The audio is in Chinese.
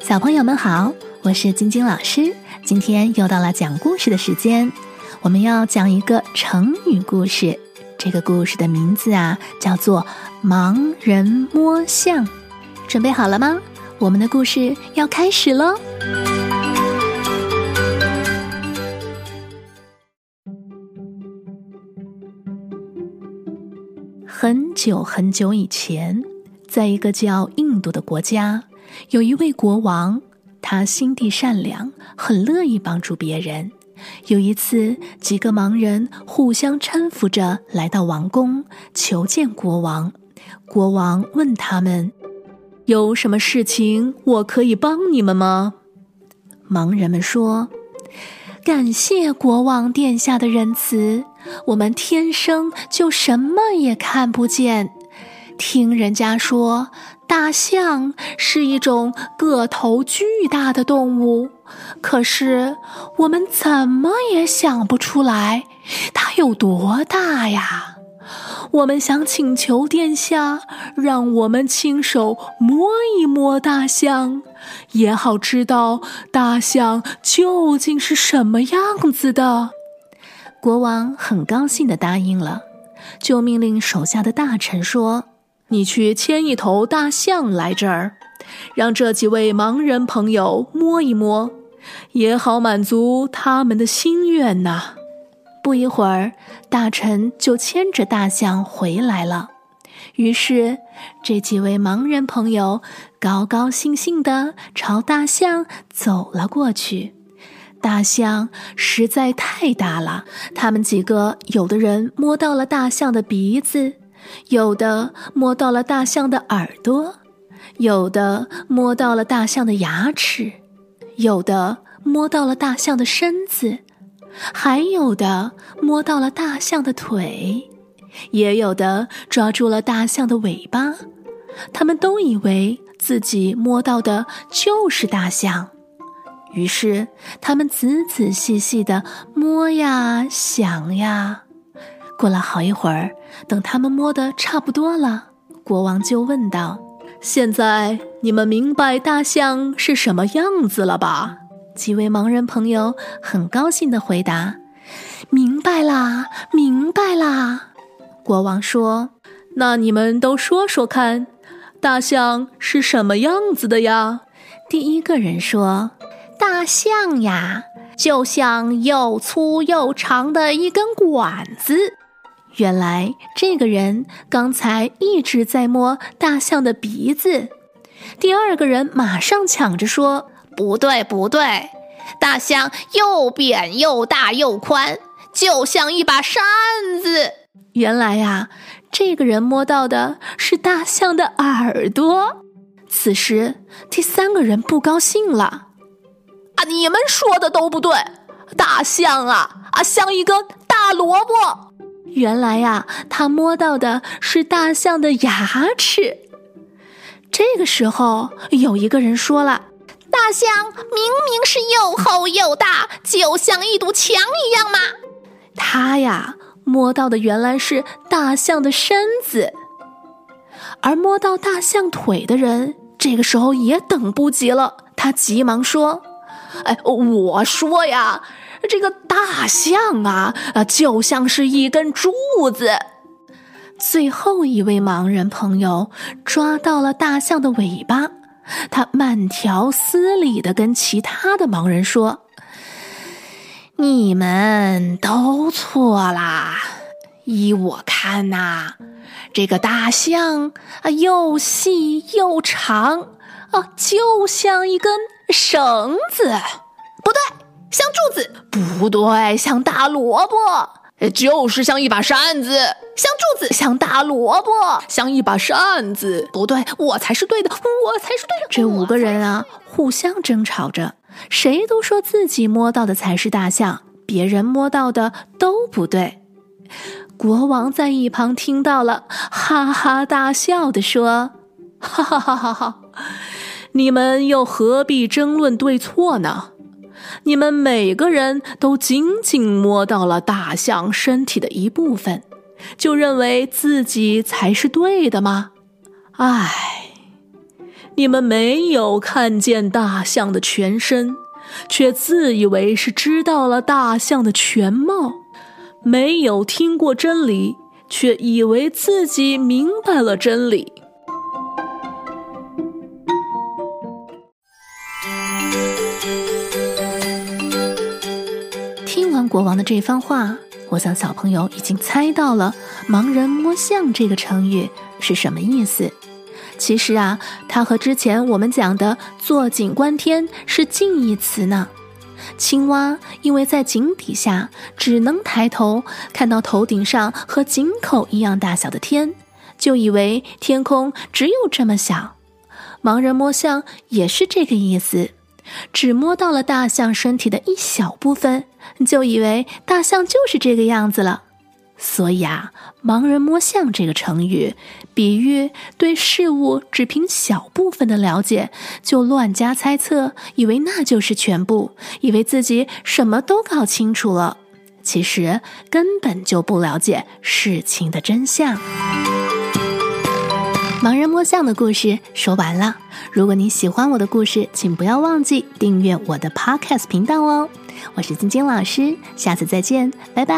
小朋友们好，我是晶晶老师。今天又到了讲故事的时间，我们要讲一个成语故事。这个故事的名字啊，叫做《盲人摸象》。准备好了吗？我们的故事要开始喽！很久很久以前，在一个叫印度的国家。有一位国王，他心地善良，很乐意帮助别人。有一次，几个盲人互相搀扶着来到王宫，求见国王。国王问他们：“有什么事情我可以帮你们吗？”盲人们说：“感谢国王殿下的仁慈，我们天生就什么也看不见。听人家说。”大象是一种个头巨大的动物，可是我们怎么也想不出来它有多大呀！我们想请求殿下让我们亲手摸一摸大象，也好知道大象究竟是什么样子的。国王很高兴的答应了，就命令手下的大臣说。你去牵一头大象来这儿，让这几位盲人朋友摸一摸，也好满足他们的心愿呐。不一会儿，大臣就牵着大象回来了。于是，这几位盲人朋友高高兴兴地朝大象走了过去。大象实在太大了，他们几个有的人摸到了大象的鼻子。有的摸到了大象的耳朵，有的摸到了大象的牙齿，有的摸到了大象的身子，还有的摸到了大象的腿，也有的抓住了大象的尾巴。他们都以为自己摸到的就是大象，于是他们仔仔细细地摸呀想呀。过了好一会儿，等他们摸得差不多了，国王就问道：“现在你们明白大象是什么样子了吧？”几位盲人朋友很高兴地回答：“明白啦，明白啦。”国王说：“那你们都说说看，大象是什么样子的呀？”第一个人说：“大象呀，就像又粗又长的一根管子。”原来这个人刚才一直在摸大象的鼻子。第二个人马上抢着说：“不对，不对，大象又扁又大又宽，就像一把扇子。”原来呀，这个人摸到的是大象的耳朵。此时，第三个人不高兴了：“啊，你们说的都不对，大象啊啊，像一根大萝卜。”原来呀，他摸到的是大象的牙齿。这个时候，有一个人说了：“大象明明是又厚又大，就像一堵墙一样嘛。”他呀，摸到的原来是大象的身子。而摸到大象腿的人，这个时候也等不及了，他急忙说：“哎，我说呀。”这个大象啊啊，就像是一根柱子。最后一位盲人朋友抓到了大象的尾巴，他慢条斯理的跟其他的盲人说：“你们都错啦！依我看呐，这个大象啊，又细又长啊，就像一根绳子。不对。”像柱子不对，像大萝卜，就是像一把扇子；像柱子，像大萝卜，像一把扇子。不对，我才是对的，我才是对的。这五个人啊，互相争吵着，谁都说自己摸到的才是大象，别人摸到的都不对。国王在一旁听到了，哈哈大笑的说：“哈哈哈哈哈，你们又何必争论对错呢？”你们每个人都仅仅摸到了大象身体的一部分，就认为自己才是对的吗？唉，你们没有看见大象的全身，却自以为是知道了大象的全貌；没有听过真理，却以为自己明白了真理。国王的这番话，我想小朋友已经猜到了“盲人摸象”这个成语是什么意思。其实啊，它和之前我们讲的“坐井观天”是近义词呢。青蛙因为在井底下，只能抬头看到头顶上和井口一样大小的天，就以为天空只有这么小。盲人摸象也是这个意思，只摸到了大象身体的一小部分，就以为大象就是这个样子了。所以啊，“盲人摸象”这个成语，比喻对事物只凭小部分的了解就乱加猜测，以为那就是全部，以为自己什么都搞清楚了，其实根本就不了解事情的真相。盲人摸象的故事说完了。如果你喜欢我的故事，请不要忘记订阅我的 Podcast 频道哦。我是晶晶老师，下次再见，拜拜。